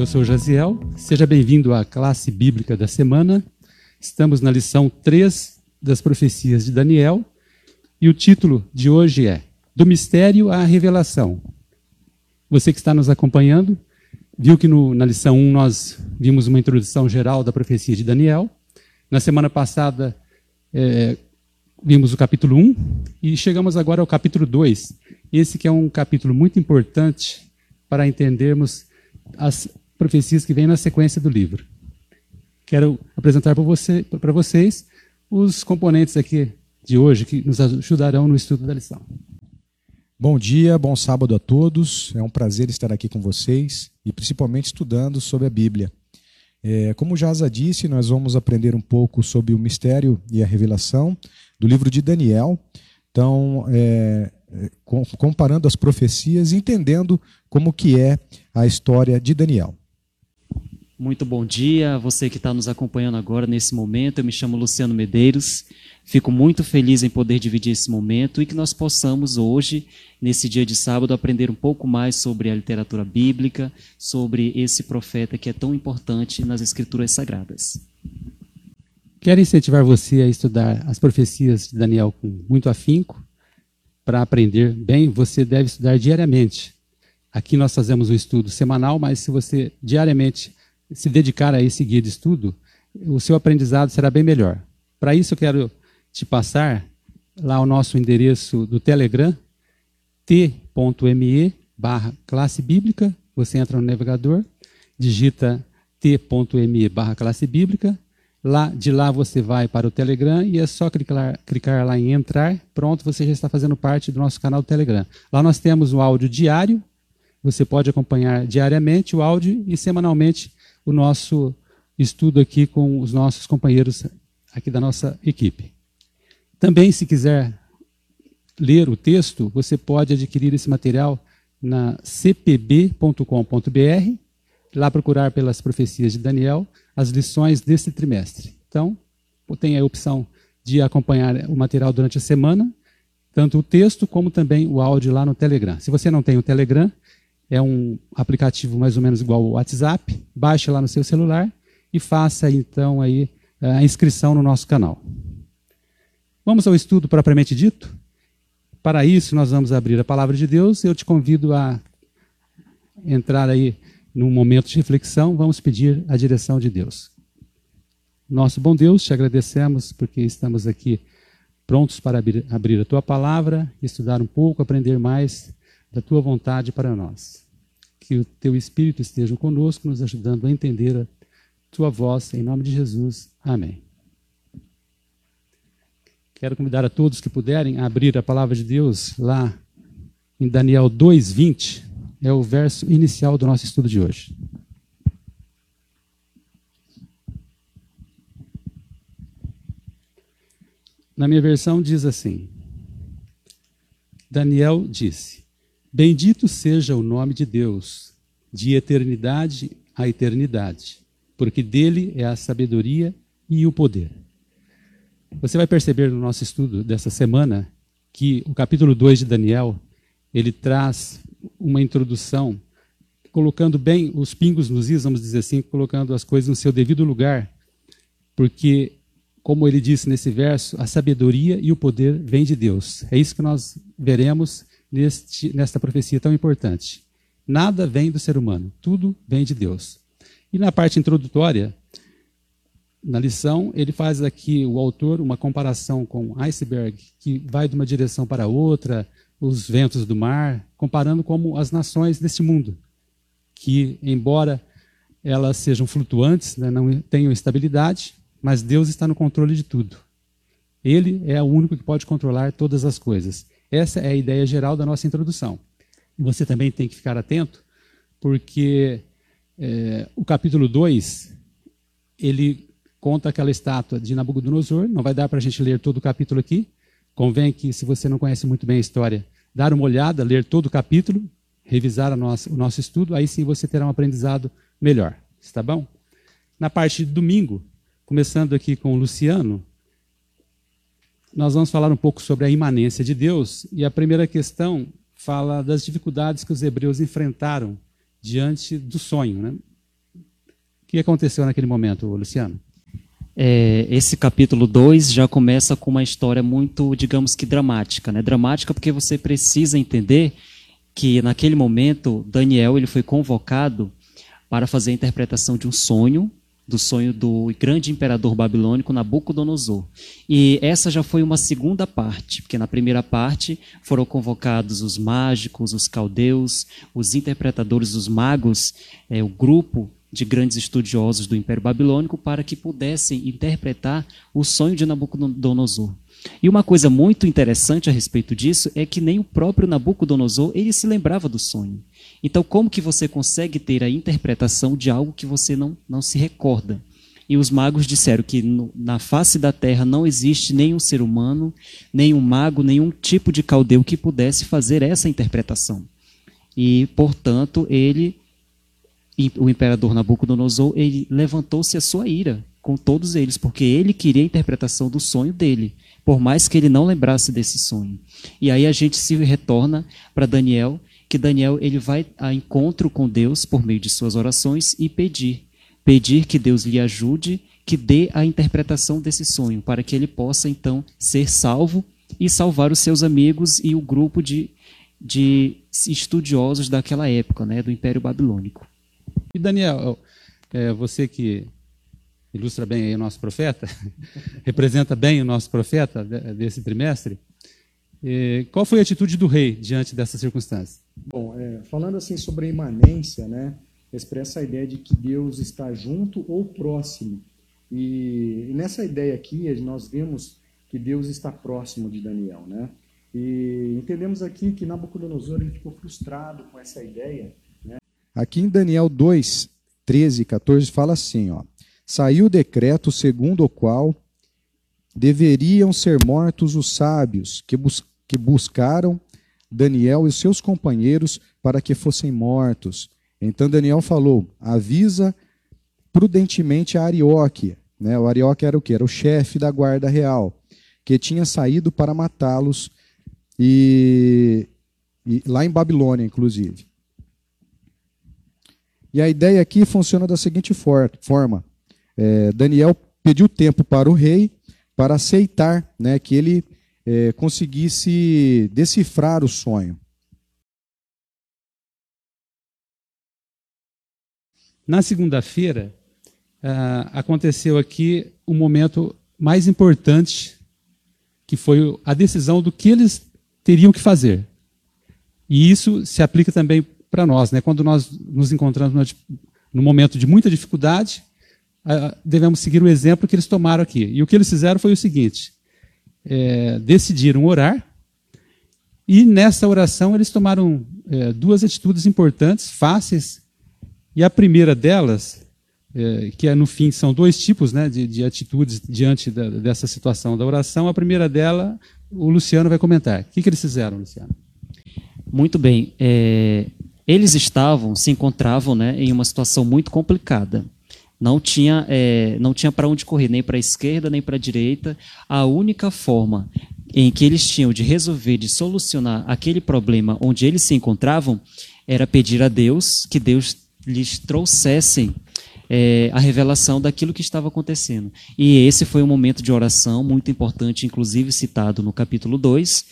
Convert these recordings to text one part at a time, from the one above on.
eu sou Jaziel. Seja bem-vindo à classe bíblica da semana. Estamos na lição 3 das profecias de Daniel e o título de hoje é Do Mistério à Revelação. Você que está nos acompanhando, viu que no, na lição 1 nós vimos uma introdução geral da profecia de Daniel. Na semana passada, é, vimos o capítulo 1 e chegamos agora ao capítulo 2. Esse que é um capítulo muito importante para entendermos as profecias que vêm na sequência do livro. Quero apresentar para você, vocês os componentes aqui de hoje que nos ajudarão no estudo da lição. Bom dia, bom sábado a todos. É um prazer estar aqui com vocês e principalmente estudando sobre a Bíblia. É, como Jaza disse, nós vamos aprender um pouco sobre o mistério e a revelação do livro de Daniel. Então, é, é comparando as profecias, entendendo como que é a história de Daniel. Muito bom dia a você que está nos acompanhando agora nesse momento. Eu me chamo Luciano Medeiros. Fico muito feliz em poder dividir esse momento e que nós possamos hoje, nesse dia de sábado, aprender um pouco mais sobre a literatura bíblica, sobre esse profeta que é tão importante nas Escrituras Sagradas. Quero incentivar você a estudar as profecias de Daniel com muito afinco. Para aprender bem, você deve estudar diariamente. Aqui nós fazemos um estudo semanal, mas se você diariamente se dedicar a esse guia de estudo, o seu aprendizado será bem melhor. Para isso, eu quero te passar lá o nosso endereço do Telegram, t.me barra classe bíblica. Você entra no navegador, digita t.me barra classe bíblica. Lá, de lá você vai para o Telegram e é só clicar, clicar lá em entrar. Pronto, você já está fazendo parte do nosso canal do Telegram. Lá nós temos o áudio diário. Você pode acompanhar diariamente o áudio e semanalmente o nosso estudo aqui com os nossos companheiros aqui da nossa equipe. Também, se quiser ler o texto, você pode adquirir esse material na cpb.com.br, lá procurar pelas profecias de Daniel, as lições deste trimestre. Então, tem a opção de acompanhar o material durante a semana, tanto o texto como também o áudio lá no Telegram. Se você não tem o Telegram, é um aplicativo mais ou menos igual ao WhatsApp. Baixe lá no seu celular e faça então aí a inscrição no nosso canal. Vamos ao estudo propriamente dito? Para isso, nós vamos abrir a palavra de Deus. Eu te convido a entrar aí num momento de reflexão. Vamos pedir a direção de Deus. Nosso bom Deus, te agradecemos porque estamos aqui prontos para abrir a tua palavra, estudar um pouco, aprender mais da tua vontade para nós. Que o teu Espírito esteja conosco, nos ajudando a entender a tua voz, em nome de Jesus. Amém. Quero convidar a todos que puderem a abrir a palavra de Deus lá em Daniel 2:20, é o verso inicial do nosso estudo de hoje. Na minha versão diz assim: Daniel disse: Bendito seja o nome de Deus, de eternidade a eternidade, porque dele é a sabedoria e o poder. Você vai perceber no nosso estudo dessa semana que o capítulo 2 de Daniel, ele traz uma introdução colocando bem os pingos nos is, vamos dizer assim, colocando as coisas no seu devido lugar, porque como ele disse nesse verso, a sabedoria e o poder vêm de Deus. É isso que nós veremos neste, nesta profecia tão importante. Nada vem do ser humano, tudo vem de Deus. E na parte introdutória, na lição, ele faz aqui, o autor, uma comparação com iceberg, que vai de uma direção para outra, os ventos do mar, comparando como as nações deste mundo, que, embora elas sejam flutuantes, né, não tenham estabilidade, mas Deus está no controle de tudo. Ele é o único que pode controlar todas as coisas. Essa é a ideia geral da nossa introdução. Você também tem que ficar atento, porque é, o capítulo 2, ele conta aquela estátua de Nabucodonosor, não vai dar para a gente ler todo o capítulo aqui, convém que, se você não conhece muito bem a história, dar uma olhada, ler todo o capítulo, revisar nossa, o nosso estudo, aí sim você terá um aprendizado melhor, está bom? Na parte de domingo, começando aqui com o Luciano, nós vamos falar um pouco sobre a imanência de Deus, e a primeira questão fala das dificuldades que os hebreus enfrentaram diante do sonho. Né? que aconteceu naquele momento, Luciano? É, esse capítulo 2 já começa com uma história muito, digamos que dramática. Né? Dramática porque você precisa entender que naquele momento Daniel ele foi convocado para fazer a interpretação de um sonho, do sonho do grande imperador babilônico Nabucodonosor. E essa já foi uma segunda parte, porque na primeira parte foram convocados os mágicos, os caldeus, os interpretadores, os magos, é, o grupo de grandes estudiosos do Império Babilônico para que pudessem interpretar o sonho de Nabucodonosor. E uma coisa muito interessante a respeito disso é que nem o próprio Nabucodonosor ele se lembrava do sonho. Então, como que você consegue ter a interpretação de algo que você não, não se recorda? E os magos disseram que no, na face da terra não existe nenhum ser humano, nenhum mago, nenhum tipo de caldeu que pudesse fazer essa interpretação. E, portanto, ele o imperador Nabucodonosor, ele levantou-se a sua ira com todos eles, porque ele queria a interpretação do sonho dele, por mais que ele não lembrasse desse sonho. E aí a gente se retorna para Daniel, que Daniel ele vai a encontro com Deus por meio de suas orações e pedir, pedir que Deus lhe ajude, que dê a interpretação desse sonho, para que ele possa então ser salvo e salvar os seus amigos e o grupo de, de estudiosos daquela época, né, do Império Babilônico. E Daniel, é, você que ilustra bem o nosso profeta, representa bem o nosso profeta desse trimestre, é, qual foi a atitude do rei diante dessa circunstância? Bom, é, falando assim sobre a imanência, né, expressa a ideia de que Deus está junto ou próximo. E, e nessa ideia aqui, nós vemos que Deus está próximo de Daniel, né? E entendemos aqui que Nabucodonosor ele ficou frustrado com essa ideia Aqui em Daniel 2, 13 e 14 fala assim, ó: Saiu o decreto segundo o qual deveriam ser mortos os sábios que, bus que buscaram Daniel e seus companheiros para que fossem mortos. Então Daniel falou: avisa prudentemente a Arioque. Né? O Arioque era o que? Era o chefe da guarda real, que tinha saído para matá-los e, e, lá em Babilônia, inclusive. E a ideia aqui funciona da seguinte forma: é, Daniel pediu tempo para o rei para aceitar né, que ele é, conseguisse decifrar o sonho. Na segunda-feira, uh, aconteceu aqui um momento mais importante, que foi a decisão do que eles teriam que fazer. E isso se aplica também para nós. Né? Quando nós nos encontramos num momento de muita dificuldade, devemos seguir o exemplo que eles tomaram aqui. E o que eles fizeram foi o seguinte: é, decidiram orar, e nessa oração eles tomaram é, duas atitudes importantes, fáceis, e a primeira delas, é, que é, no fim são dois tipos né, de, de atitudes diante da, dessa situação da oração, a primeira dela o Luciano vai comentar. O que, que eles fizeram, Luciano? Muito bem. É, eles estavam, se encontravam né, em uma situação muito complicada. Não tinha, é, não tinha para onde correr, nem para a esquerda, nem para a direita. A única forma em que eles tinham de resolver, de solucionar aquele problema onde eles se encontravam, era pedir a Deus que Deus lhes trouxesse é, a revelação daquilo que estava acontecendo. E esse foi um momento de oração muito importante, inclusive citado no capítulo 2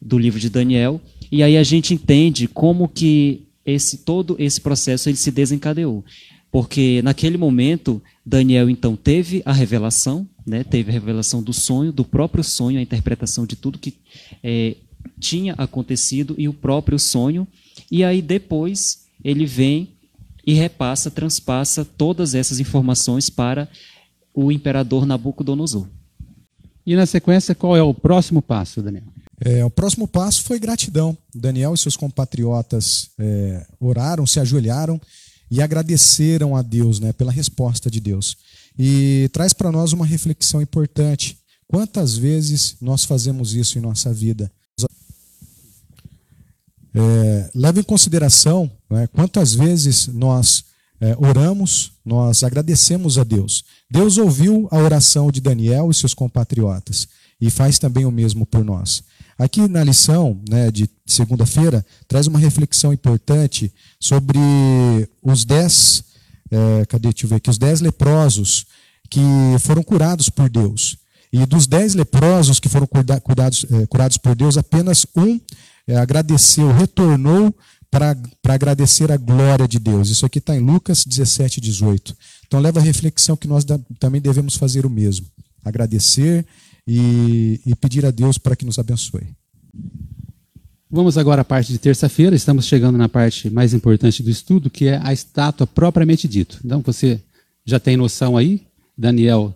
do livro de Daniel. E aí a gente entende como que esse todo esse processo ele se desencadeou. Porque naquele momento, Daniel então teve a revelação, né, teve a revelação do sonho, do próprio sonho, a interpretação de tudo que é, tinha acontecido e o próprio sonho. E aí depois ele vem e repassa, transpassa todas essas informações para o imperador Nabucodonosor. E na sequência, qual é o próximo passo, Daniel? É, o próximo passo foi gratidão. Daniel e seus compatriotas é, oraram, se ajoelharam e agradeceram a Deus né, pela resposta de Deus. E traz para nós uma reflexão importante. Quantas vezes nós fazemos isso em nossa vida? É, leva em consideração né, quantas vezes nós é, oramos, nós agradecemos a Deus. Deus ouviu a oração de Daniel e seus compatriotas e faz também o mesmo por nós. Aqui na lição né, de segunda-feira, traz uma reflexão importante sobre os dez é, cadê, deixa eu ver aqui, os dez leprosos que foram curados por Deus. E dos dez leprosos que foram cuidados, é, curados por Deus, apenas um é, agradeceu, retornou para agradecer a glória de Deus. Isso aqui está em Lucas 17, 18. Então leva a reflexão que nós da, também devemos fazer o mesmo. Agradecer e, e pedir a Deus para que nos abençoe. Vamos agora à parte de terça-feira. Estamos chegando na parte mais importante do estudo, que é a estátua propriamente dito. Então você já tem noção aí. Daniel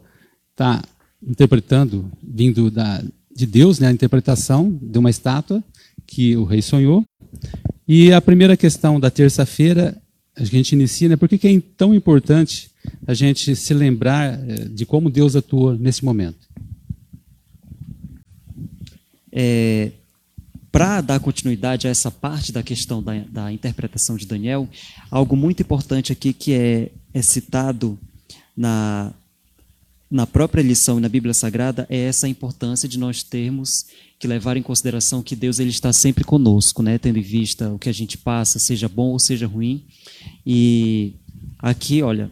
está interpretando, vindo da, de Deus, né, a interpretação de uma estátua que o rei sonhou. E a primeira questão da terça-feira, a gente inicia, né, por que é tão importante a gente se lembrar eh, de como Deus atuou nesse momento? É, para dar continuidade a essa parte da questão da, da, interpretação de Daniel, algo muito importante aqui que é, é citado na, na própria lição e na Bíblia Sagrada é essa importância de nós termos que levar em consideração que Deus ele está sempre conosco, né? tendo em vista o que a gente passa, seja bom ou seja ruim. E aqui, olha,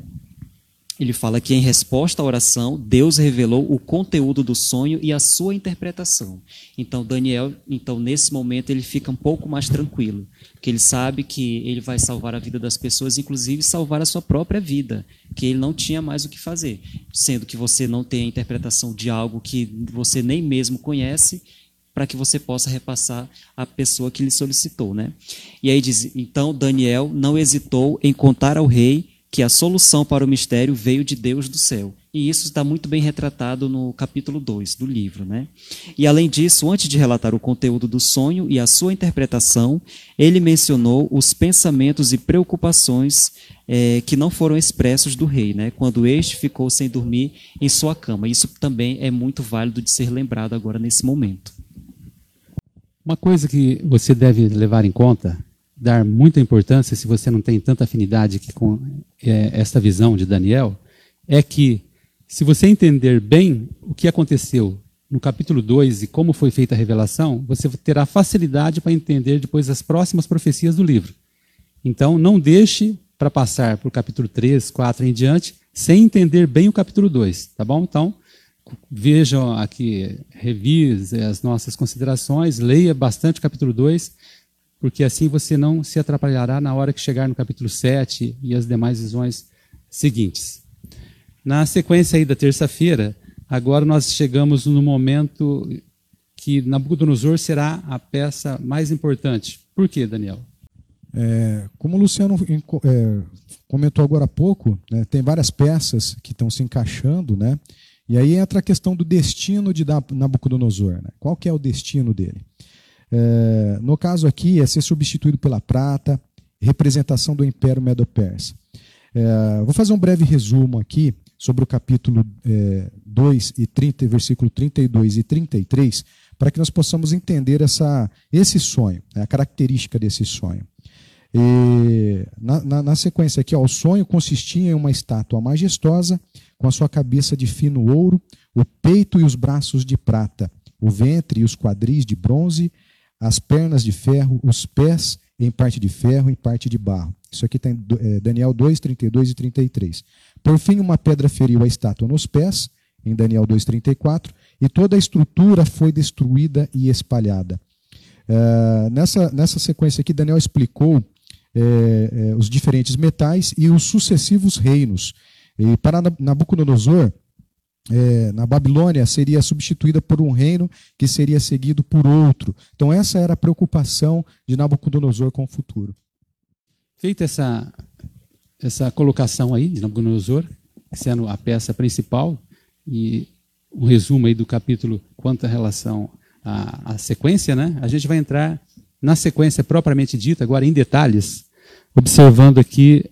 ele fala que em resposta à oração, Deus revelou o conteúdo do sonho e a sua interpretação. Então Daniel, então nesse momento ele fica um pouco mais tranquilo, porque ele sabe que ele vai salvar a vida das pessoas, inclusive salvar a sua própria vida, que ele não tinha mais o que fazer, sendo que você não tem a interpretação de algo que você nem mesmo conhece, para que você possa repassar à pessoa que lhe solicitou, né? E aí diz, então Daniel não hesitou em contar ao rei que a solução para o mistério veio de Deus do céu. E isso está muito bem retratado no capítulo 2 do livro. Né? E além disso, antes de relatar o conteúdo do sonho e a sua interpretação, ele mencionou os pensamentos e preocupações é, que não foram expressos do rei, né? quando este ficou sem dormir em sua cama. Isso também é muito válido de ser lembrado agora nesse momento. Uma coisa que você deve levar em conta dar muita importância, se você não tem tanta afinidade com é, esta visão de Daniel, é que se você entender bem o que aconteceu no capítulo 2 e como foi feita a revelação, você terá facilidade para entender depois as próximas profecias do livro. Então, não deixe para passar para o capítulo 3, 4 em diante, sem entender bem o capítulo 2, tá bom? Então, vejam aqui, revise as nossas considerações, leia bastante o capítulo 2, porque assim você não se atrapalhará na hora que chegar no capítulo 7 e as demais visões seguintes. Na sequência aí da terça-feira, agora nós chegamos no momento que Nabucodonosor será a peça mais importante. Por quê, Daniel? É, como o Luciano é, comentou agora há pouco, né, tem várias peças que estão se encaixando, né? E aí entra a questão do destino de Nabucodonosor. Né? Qual que é o destino dele? É, no caso aqui, é ser substituído pela prata, representação do Império Medo-Persa. É, vou fazer um breve resumo aqui sobre o capítulo é, 2 e 30, versículo 32 e 33, para que nós possamos entender essa, esse sonho, né, a característica desse sonho. E, na, na, na, sequência aqui, ó, o sonho consistia em uma estátua majestosa, com a sua cabeça de fino ouro, o peito e os braços de prata, o ventre e os quadris de bronze, as pernas de ferro, os pés em parte de ferro em parte de barro. Isso aqui tem é, Daniel 2, 32 e 33. Por fim, uma pedra feriu a estátua nos pés, em Daniel 2, 34, e toda a estrutura foi destruída e espalhada. É, nessa, nessa sequência aqui, Daniel explicou é, os diferentes metais e os sucessivos reinos. E para Nabucodonosor, é, na Babilônia seria substituída por um reino que seria seguido por outro. Então, essa era a preocupação de Nabucodonosor com o futuro. Feita essa, essa colocação aí de Nabucodonosor, sendo a peça principal, e um resumo aí do capítulo quanto à relação à, à sequência, né? a gente vai entrar na sequência propriamente dita, agora em detalhes, observando aqui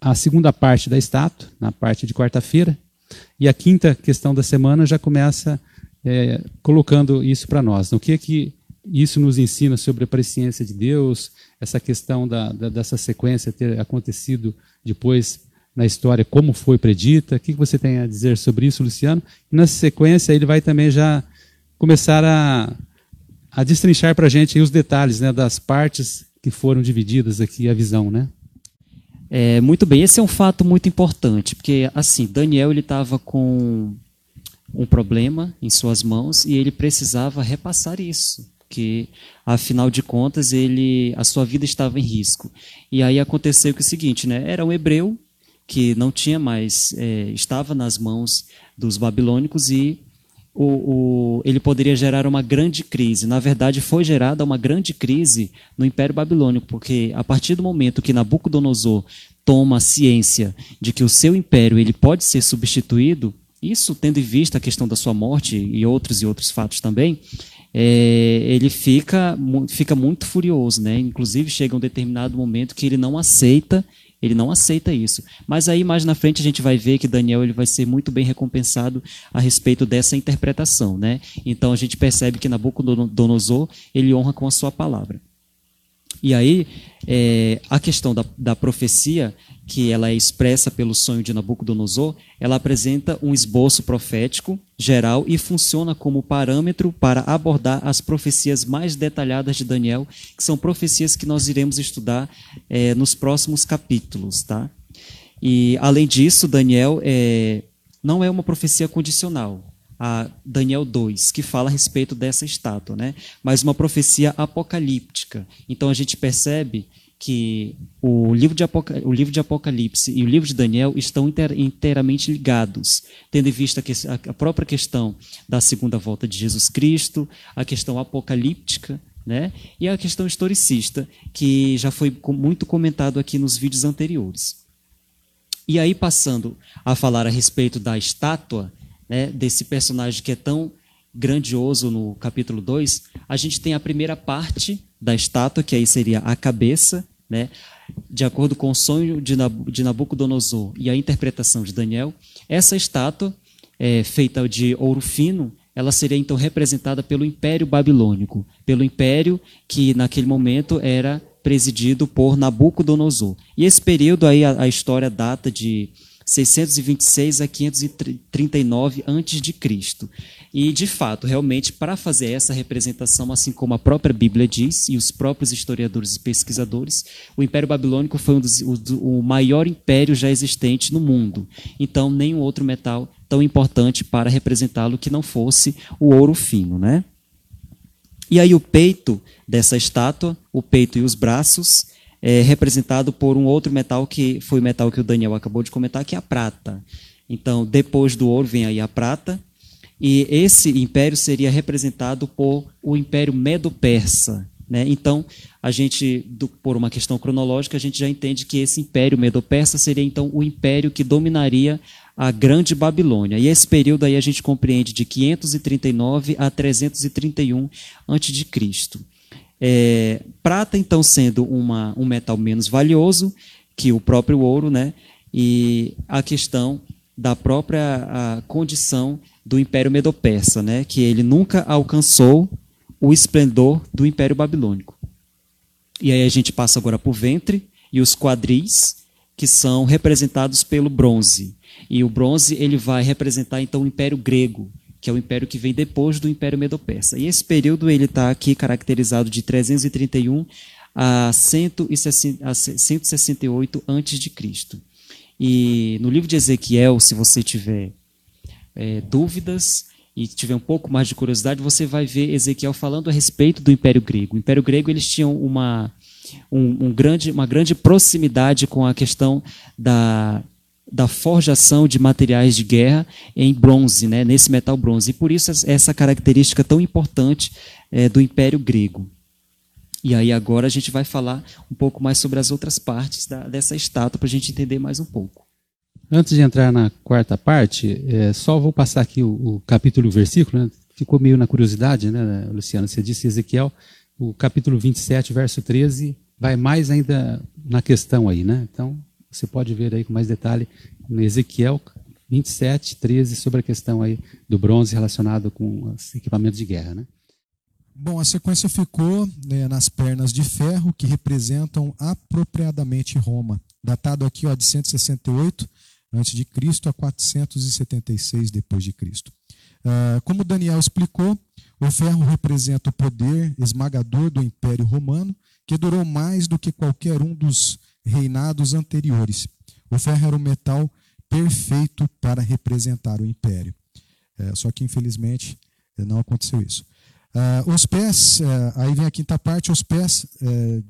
a segunda parte da estátua, na parte de quarta-feira, e a quinta questão da semana já começa é, colocando isso para nós. O que é que isso nos ensina sobre a presciência de Deus, essa questão da, da, dessa sequência ter acontecido depois na história, como foi predita? O que você tem a dizer sobre isso, Luciano? E na sequência ele vai também já começar a, a destrinchar para a gente os detalhes né, das partes que foram divididas aqui, a visão, né? É, muito bem, esse é um fato muito importante, porque assim, Daniel ele estava com um problema em suas mãos e ele precisava repassar isso, porque afinal de contas ele, a sua vida estava em risco. E aí aconteceu que é o seguinte, né? Era um hebreu que não tinha mais, é, estava nas mãos dos babilônicos e o, o, ele poderia gerar uma grande crise. Na verdade, foi gerada uma grande crise no Império Babilônico, porque a partir do momento que Nabucodonosor toma ciência de que o seu império ele pode ser substituído, isso tendo em vista a questão da sua morte e outros e outros fatos também, é, ele fica, fica muito furioso, né? Inclusive chega um determinado momento que ele não aceita ele não aceita isso. Mas aí mais na frente a gente vai ver que Daniel ele vai ser muito bem recompensado a respeito dessa interpretação, né? Então a gente percebe que Nabucodonosor ele honra com a sua palavra. E aí, é, a questão da, da profecia, que ela é expressa pelo sonho de Nabucodonosor, ela apresenta um esboço profético geral e funciona como parâmetro para abordar as profecias mais detalhadas de Daniel, que são profecias que nós iremos estudar é, nos próximos capítulos. Tá? E, além disso, Daniel é, não é uma profecia condicional a Daniel 2, que fala a respeito dessa estátua, né? mas uma profecia apocalíptica. Então a gente percebe que o livro, de o livro de Apocalipse e o livro de Daniel estão inteiramente ligados, tendo em vista a própria questão da segunda volta de Jesus Cristo, a questão apocalíptica, né? e a questão historicista, que já foi muito comentado aqui nos vídeos anteriores. E aí, passando a falar a respeito da estátua, né, desse personagem que é tão grandioso no capítulo 2, a gente tem a primeira parte da estátua, que aí seria a cabeça, né, de acordo com o sonho de Nabucodonosor e a interpretação de Daniel. Essa estátua, é, feita de ouro fino, ela seria então representada pelo Império Babilônico, pelo império que naquele momento era presidido por Nabucodonosor. E esse período aí a, a história data de 626 a 539 antes de Cristo. E de fato, realmente para fazer essa representação, assim como a própria Bíblia diz e os próprios historiadores e pesquisadores, o Império Babilônico foi um dos, o, o maior império já existente no mundo. Então, nenhum outro metal tão importante para representá-lo que não fosse o ouro fino, né? E aí o peito dessa estátua, o peito e os braços, é representado por um outro metal que foi o metal que o Daniel acabou de comentar, que é a prata. Então, depois do ouro vem aí a prata, e esse império seria representado por o Império Medo-Persa. Né? Então, a gente, do, por uma questão cronológica, a gente já entende que esse Império Medo-Persa seria então o império que dominaria a Grande Babilônia. E esse período aí a gente compreende de 539 a 331 a.C. É, prata, então, sendo uma, um metal menos valioso que o próprio ouro, né? e a questão da própria condição do Império Medo-Persa, né? que ele nunca alcançou o esplendor do Império Babilônico. E aí a gente passa agora para o ventre e os quadris, que são representados pelo bronze. E o bronze ele vai representar então o Império Grego, que é o império que vem depois do Império Medo-Persa. E esse período ele está aqui caracterizado de 331 a 168 a.C. E no livro de Ezequiel, se você tiver é, dúvidas e tiver um pouco mais de curiosidade, você vai ver Ezequiel falando a respeito do Império Grego. O Império Grego eles tinham uma, um, um grande, uma grande proximidade com a questão da da forjação de materiais de guerra em bronze, né, nesse metal bronze. E por isso essa característica tão importante é, do Império Grego. E aí agora a gente vai falar um pouco mais sobre as outras partes da, dessa estátua para a gente entender mais um pouco. Antes de entrar na quarta parte, é, só vou passar aqui o, o capítulo e o versículo. Né? Ficou meio na curiosidade, né, Luciana? Você disse Ezequiel, o capítulo 27, verso 13, vai mais ainda na questão aí, né? Então, você pode ver aí com mais detalhe no Ezequiel 27, 13, sobre a questão aí do bronze relacionado com os equipamentos de guerra. Né? Bom, a sequência ficou né, nas pernas de ferro que representam apropriadamente Roma, datado aqui ó, de 168 a.C. a 476 depois de Cristo. Uh, como Daniel explicou, o ferro representa o poder esmagador do Império Romano, que durou mais do que qualquer um dos reinados anteriores. O ferro era um metal perfeito para representar o império. É, só que, infelizmente, não aconteceu isso. Uh, os pés, uh, aí vem a quinta parte, os pés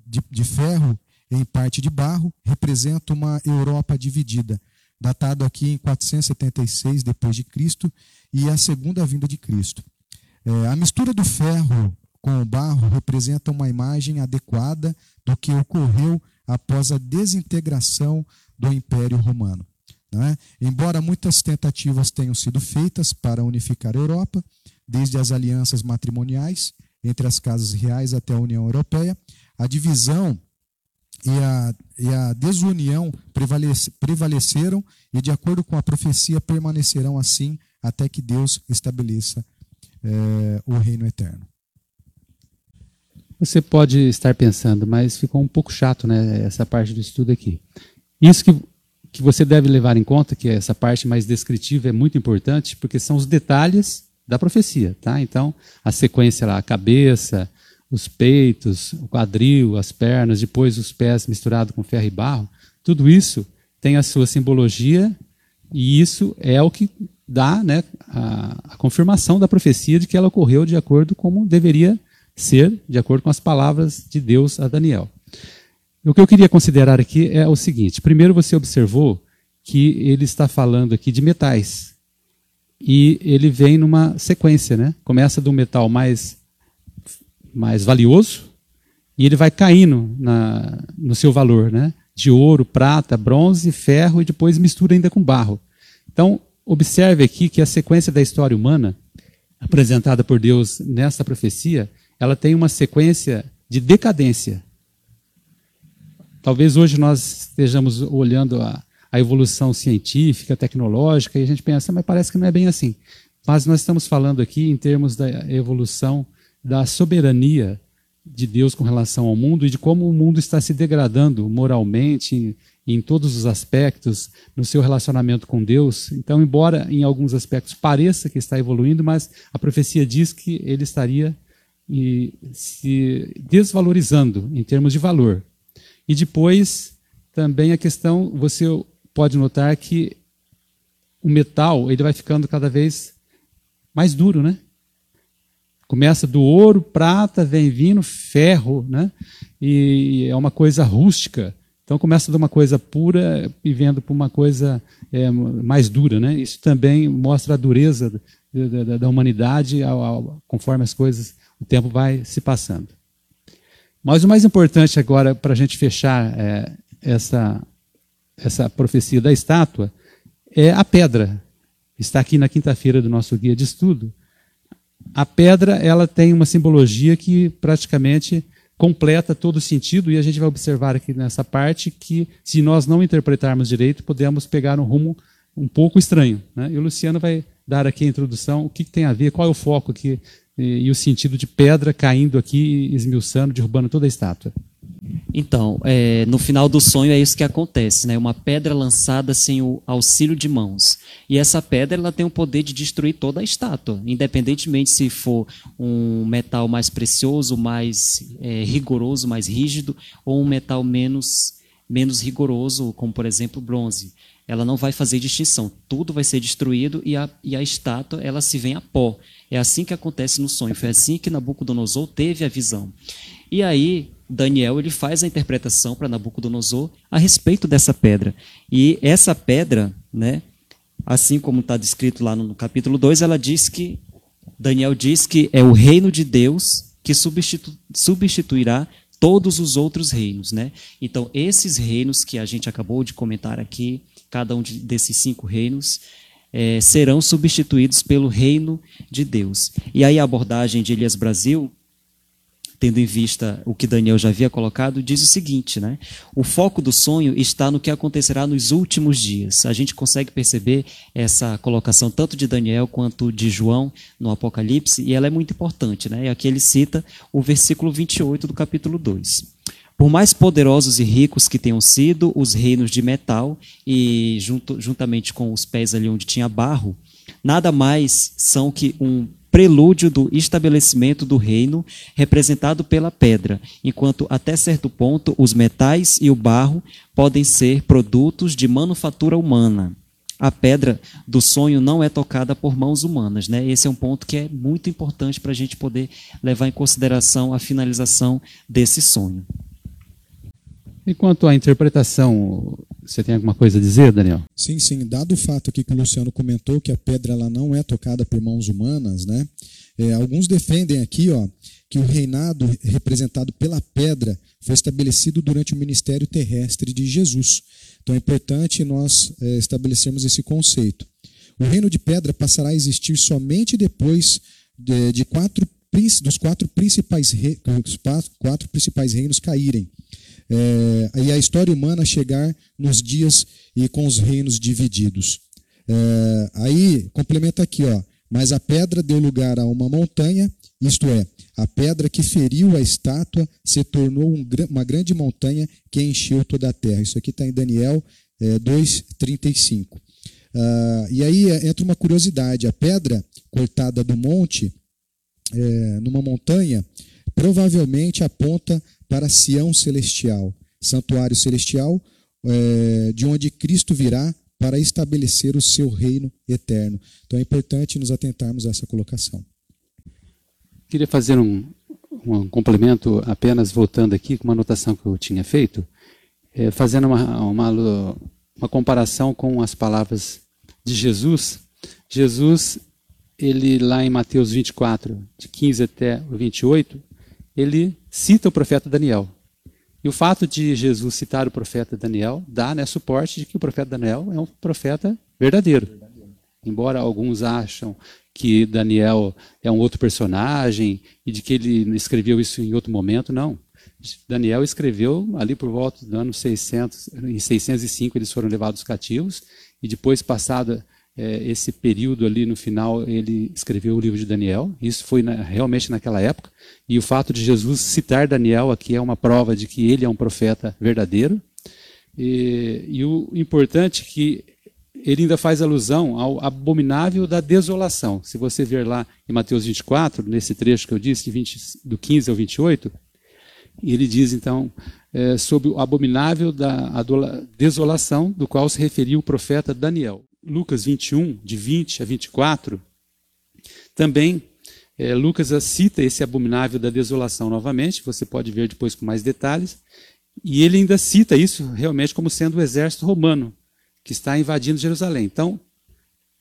de, de, ferro em parte de barro representam uma Europa dividida, datado aqui em 476 depois de Cristo e a segunda vinda de Cristo. É, a mistura do ferro com o barro representa uma imagem adequada do que ocorreu após a desintegração do Império Romano. É? Embora muitas tentativas tenham sido feitas para unificar a Europa, desde as alianças matrimoniais entre as casas reais até a União Europeia, a divisão e a, e a desunião prevalece, prevaleceram e, de acordo com a profecia, permanecerão assim até que Deus estabeleça é, o reino eterno. Você pode estar pensando, mas ficou um pouco chato né, essa parte do estudo aqui. Isso que, que você deve levar em conta, que essa parte mais descritiva é muito importante, porque são os detalhes da profecia, tá? Então, a sequência lá, a cabeça, os peitos, o quadril, as pernas, depois os pés misturados com ferro e barro, tudo isso tem a sua simbologia e isso é o que dá né, a, a confirmação da profecia de que ela ocorreu de acordo como deveria ser, de acordo com as palavras de Deus a Daniel. O que eu queria considerar aqui é o seguinte: primeiro, você observou que ele está falando aqui de metais e ele vem numa sequência, né? Começa do metal mais mais valioso e ele vai caindo na, no seu valor, né? De ouro, prata, bronze, ferro e depois mistura ainda com barro. Então, observe aqui que a sequência da história humana apresentada por Deus nessa profecia, ela tem uma sequência de decadência. Talvez hoje nós estejamos olhando a, a evolução científica, tecnológica, e a gente pensa, mas parece que não é bem assim. Mas nós estamos falando aqui em termos da evolução da soberania de Deus com relação ao mundo e de como o mundo está se degradando moralmente, em todos os aspectos, no seu relacionamento com Deus. Então, embora em alguns aspectos pareça que está evoluindo, mas a profecia diz que ele estaria se desvalorizando em termos de valor. E depois também a questão, você pode notar que o metal ele vai ficando cada vez mais duro, né? Começa do ouro, prata, vem vindo, ferro, né? E é uma coisa rústica. Então começa de uma coisa pura e vendo para uma coisa é, mais dura, né? Isso também mostra a dureza da, da, da humanidade ao, ao, conforme as coisas, o tempo vai se passando. Mas o mais importante agora para a gente fechar é, essa essa profecia da estátua é a pedra. Está aqui na quinta-feira do nosso guia de estudo. A pedra ela tem uma simbologia que praticamente completa todo o sentido e a gente vai observar aqui nessa parte que se nós não interpretarmos direito podemos pegar um rumo um pouco estranho. Né? E o Luciano vai dar aqui a introdução, o que, que tem a ver, qual é o foco aqui e, e o sentido de pedra caindo aqui, esmiuçando, derrubando toda a estátua. Então, é, no final do sonho é isso que acontece, né? Uma pedra lançada sem o auxílio de mãos. E essa pedra ela tem o poder de destruir toda a estátua, independentemente se for um metal mais precioso, mais é, rigoroso, mais rígido, ou um metal menos menos rigoroso, como por exemplo bronze. Ela não vai fazer distinção. Tudo vai ser destruído e a, e a estátua ela se vem a pó. É assim que acontece no sonho. Foi assim que Nabucodonosor teve a visão. E aí Daniel ele faz a interpretação para Nabucodonosor a respeito dessa pedra. E essa pedra, né, assim como está descrito lá no capítulo 2, ela diz que Daniel diz que é o reino de Deus que substitu, substituirá todos os outros reinos, né? Então, esses reinos que a gente acabou de comentar aqui, cada um de, desses cinco reinos, é, serão substituídos pelo reino de Deus. E aí a abordagem de Elias Brasil tendo em vista o que Daniel já havia colocado, diz o seguinte, né? O foco do sonho está no que acontecerá nos últimos dias. A gente consegue perceber essa colocação tanto de Daniel quanto de João no Apocalipse, e ela é muito importante, né? E aqui ele cita o versículo 28 do capítulo 2. Por mais poderosos e ricos que tenham sido os reinos de metal, e junto, juntamente com os pés ali onde tinha barro, nada mais são que um prelúdio do estabelecimento do reino, representado pela pedra, enquanto até certo ponto os metais e o barro podem ser produtos de manufatura humana. A pedra do sonho não é tocada por mãos humanas. Né? Esse é um ponto que é muito importante para a gente poder levar em consideração a finalização desse sonho. Enquanto à interpretação, você tem alguma coisa a dizer, Daniel? Sim, sim. Dado o fato aqui que o Luciano comentou que a pedra ela não é tocada por mãos humanas, né? É, alguns defendem aqui, ó, que o reinado representado pela pedra foi estabelecido durante o ministério terrestre de Jesus. Então é importante nós é, estabelecermos esse conceito. O reino de pedra passará a existir somente depois de, de quatro dos quatro principais, quatro principais reinos caírem é, e a história humana chegar nos dias e com os reinos divididos. É, aí complementa aqui, ó. Mas a pedra deu lugar a uma montanha, isto é, a pedra que feriu a estátua se tornou um, uma grande montanha que encheu toda a terra. Isso aqui está em Daniel é, 2,35. Ah, e aí é, entra uma curiosidade: a pedra cortada do monte, é, numa montanha, provavelmente aponta para Sião celestial, santuário celestial, é, de onde Cristo virá para estabelecer o seu reino eterno. Então é importante nos atentarmos a essa colocação. Queria fazer um, um complemento, apenas voltando aqui com uma anotação que eu tinha feito, é, fazendo uma, uma, uma comparação com as palavras de Jesus. Jesus, ele lá em Mateus 24, de 15 até o 28, ele cita o profeta Daniel. E o fato de Jesus citar o profeta Daniel dá né, suporte de que o profeta Daniel é um profeta verdadeiro. verdadeiro. Embora alguns acham que Daniel é um outro personagem e de que ele escreveu isso em outro momento, não. Daniel escreveu ali por volta do ano 600, em 605 eles foram levados cativos e depois passado é, esse período ali no final ele escreveu o livro de Daniel. Isso foi na, realmente naquela época. E o fato de Jesus citar Daniel aqui é uma prova de que ele é um profeta verdadeiro. E, e o importante é que ele ainda faz alusão ao abominável da desolação. Se você ver lá em Mateus 24, nesse trecho que eu disse, 20, do 15 ao 28, ele diz então é, sobre o abominável da desolação, do qual se referiu o profeta Daniel. Lucas 21, de 20 a 24, também é, Lucas cita esse abominável da desolação novamente, você pode ver depois com mais detalhes, e ele ainda cita isso realmente como sendo o exército romano que está invadindo Jerusalém. Então,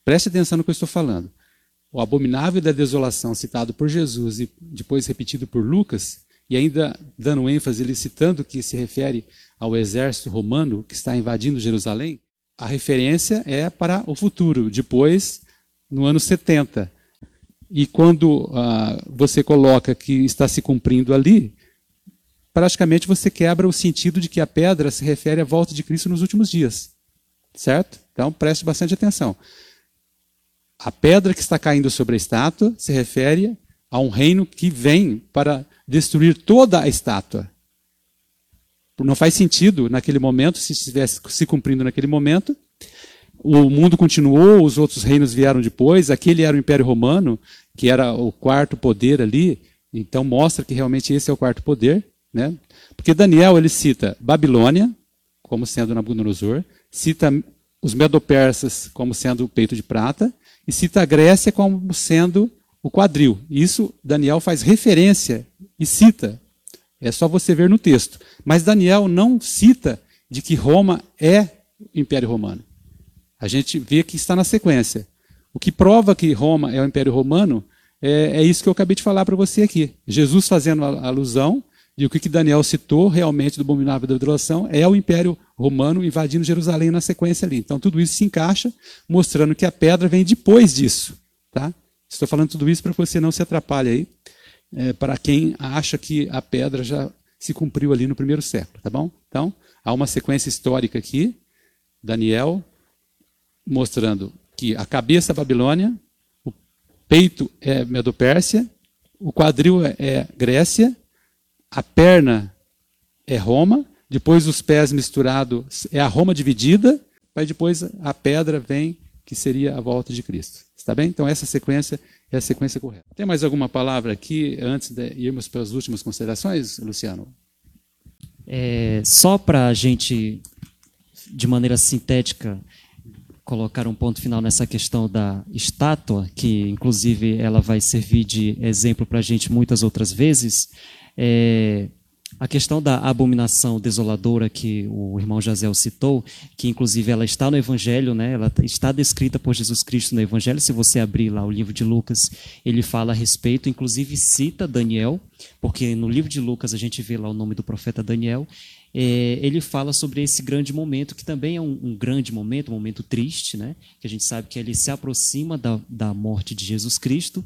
preste atenção no que eu estou falando. O abominável da desolação citado por Jesus e depois repetido por Lucas, e ainda dando ênfase, ele citando que se refere ao exército romano que está invadindo Jerusalém, a referência é para o futuro, depois, no ano 70. E quando ah, você coloca que está se cumprindo ali, praticamente você quebra o sentido de que a pedra se refere à volta de Cristo nos últimos dias. Certo? Então preste bastante atenção. A pedra que está caindo sobre a estátua se refere a um reino que vem para destruir toda a estátua. Não faz sentido naquele momento, se estivesse se cumprindo naquele momento. O mundo continuou, os outros reinos vieram depois. Aquele era o Império Romano, que era o quarto poder ali. Então mostra que realmente esse é o quarto poder. Né? Porque Daniel ele cita Babilônia, como sendo Nabucodonosor, cita os medopersas como sendo o peito de prata, e cita a Grécia como sendo o quadril. Isso Daniel faz referência e cita é só você ver no texto. Mas Daniel não cita de que Roma é o Império Romano. A gente vê que está na sequência. O que prova que Roma é o Império Romano é, é isso que eu acabei de falar para você aqui. Jesus fazendo a alusão de o que Daniel citou realmente do abominável da adulação é o Império Romano invadindo Jerusalém na sequência ali. Então tudo isso se encaixa, mostrando que a pedra vem depois disso. Tá? Estou falando tudo isso para que você não se atrapalhe aí é, para quem acha que a pedra já se cumpriu ali no primeiro século, tá bom? Então, há uma sequência histórica aqui, Daniel mostrando que a cabeça é Babilônia, o peito é Medo-Pérsia, o quadril é, é Grécia, a perna é Roma, depois os pés misturados é a Roma dividida, aí depois a pedra vem, que seria a volta de Cristo. Está bem? Então, essa sequência é a sequência correta. Tem mais alguma palavra aqui antes de irmos para as últimas considerações, Luciano? É, só para a gente, de maneira sintética, colocar um ponto final nessa questão da estátua, que inclusive ela vai servir de exemplo para a gente muitas outras vezes. É, a questão da abominação desoladora que o irmão Jazel citou, que inclusive ela está no Evangelho, né? ela está descrita por Jesus Cristo no Evangelho. Se você abrir lá o livro de Lucas, ele fala a respeito, inclusive cita Daniel, porque no livro de Lucas a gente vê lá o nome do profeta Daniel. É, ele fala sobre esse grande momento, que também é um, um, grande momento, um momento triste, né? que a gente sabe que ele se aproxima da, da morte de Jesus Cristo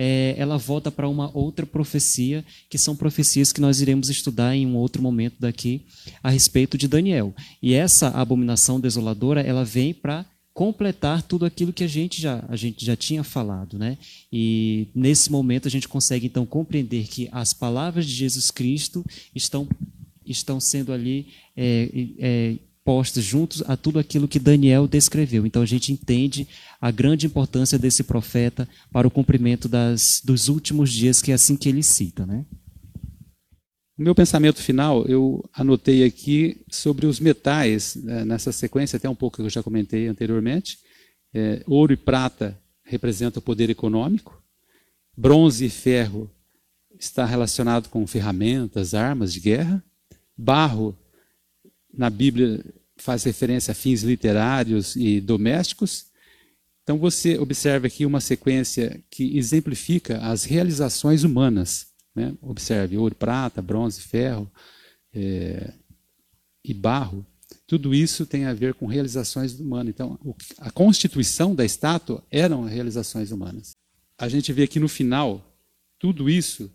é, ela volta para uma outra profecia, que são profecias que nós iremos estudar em um outro momento daqui a respeito de Daniel. E essa abominação desoladora, ela vem para completar tudo aquilo que a gente já, a gente já tinha falado. Né? E nesse momento a gente consegue então compreender que as palavras de Jesus Cristo estão, estão sendo ali é, é, postas juntos a tudo aquilo que Daniel descreveu. Então a gente entende a grande importância desse profeta para o cumprimento das, dos últimos dias, que é assim que ele cita. Né? O meu pensamento final, eu anotei aqui sobre os metais, né, nessa sequência, até um pouco que eu já comentei anteriormente. É, ouro e prata representam o poder econômico, bronze e ferro está relacionado com ferramentas, armas de guerra, barro na Bíblia faz referência a fins literários e domésticos. Então você observa aqui uma sequência que exemplifica as realizações humanas. Né? Observe ouro, prata, bronze, ferro é, e barro. Tudo isso tem a ver com realizações humanas. Então, a constituição da estátua eram realizações humanas. A gente vê aqui no final, tudo isso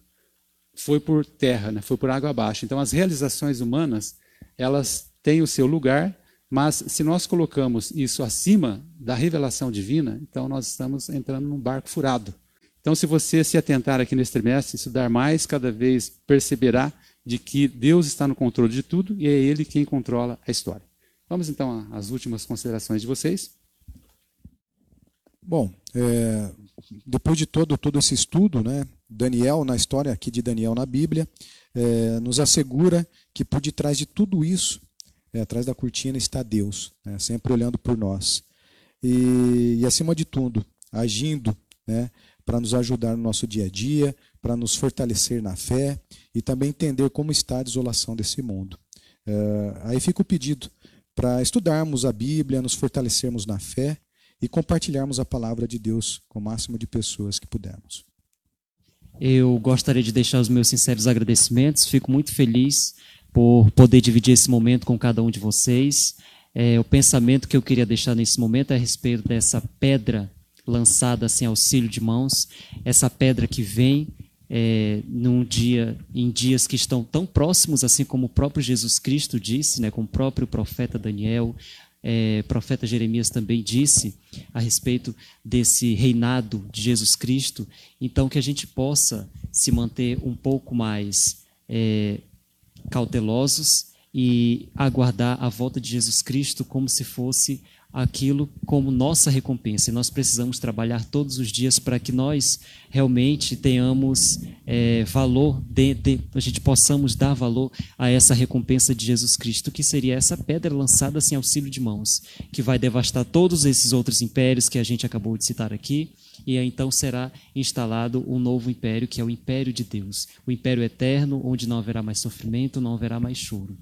foi por terra, né? foi por água abaixo. Então, as realizações humanas, elas tem o seu lugar, mas se nós colocamos isso acima da revelação divina, então nós estamos entrando num barco furado. Então, se você se atentar aqui nesse trimestre, estudar mais, cada vez perceberá de que Deus está no controle de tudo e é Ele quem controla a história. Vamos então às últimas considerações de vocês. Bom, é, depois de todo, todo esse estudo, né, Daniel, na história aqui de Daniel na Bíblia, é, nos assegura que por detrás de tudo isso é, atrás da cortina está Deus, né, sempre olhando por nós. E, e acima de tudo, agindo né, para nos ajudar no nosso dia a dia, para nos fortalecer na fé e também entender como está a desolação desse mundo. É, aí fica o pedido para estudarmos a Bíblia, nos fortalecermos na fé e compartilharmos a palavra de Deus com o máximo de pessoas que pudermos. Eu gostaria de deixar os meus sinceros agradecimentos, fico muito feliz por poder dividir esse momento com cada um de vocês. É, o pensamento que eu queria deixar nesse momento é a respeito dessa pedra lançada sem auxílio de mãos, essa pedra que vem é, num dia, em dias que estão tão próximos, assim como o próprio Jesus Cristo disse, né, com o próprio profeta Daniel, é, profeta Jeremias também disse a respeito desse reinado de Jesus Cristo. Então, que a gente possa se manter um pouco mais é, cautelosos e aguardar a volta de Jesus Cristo como se fosse aquilo como nossa recompensa. E nós precisamos trabalhar todos os dias para que nós realmente tenhamos é, valor, de, de, a gente possamos dar valor a essa recompensa de Jesus Cristo, que seria essa pedra lançada sem auxílio de mãos, que vai devastar todos esses outros impérios que a gente acabou de citar aqui e então será instalado um novo império, que é o império de Deus, o império eterno, onde não haverá mais sofrimento, não haverá mais choro.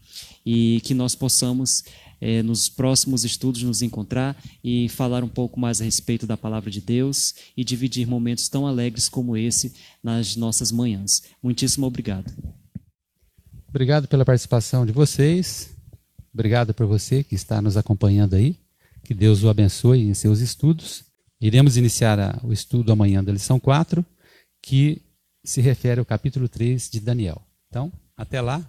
E que nós possamos, é, nos próximos estudos, nos encontrar e falar um pouco mais a respeito da palavra de Deus e dividir momentos tão alegres como esse nas nossas manhãs. Muitíssimo obrigado. Obrigado pela participação de vocês. Obrigado por você que está nos acompanhando aí. Que Deus o abençoe em seus estudos. Iremos iniciar a, o estudo amanhã da lição 4, que se refere ao capítulo 3 de Daniel. Então, até lá.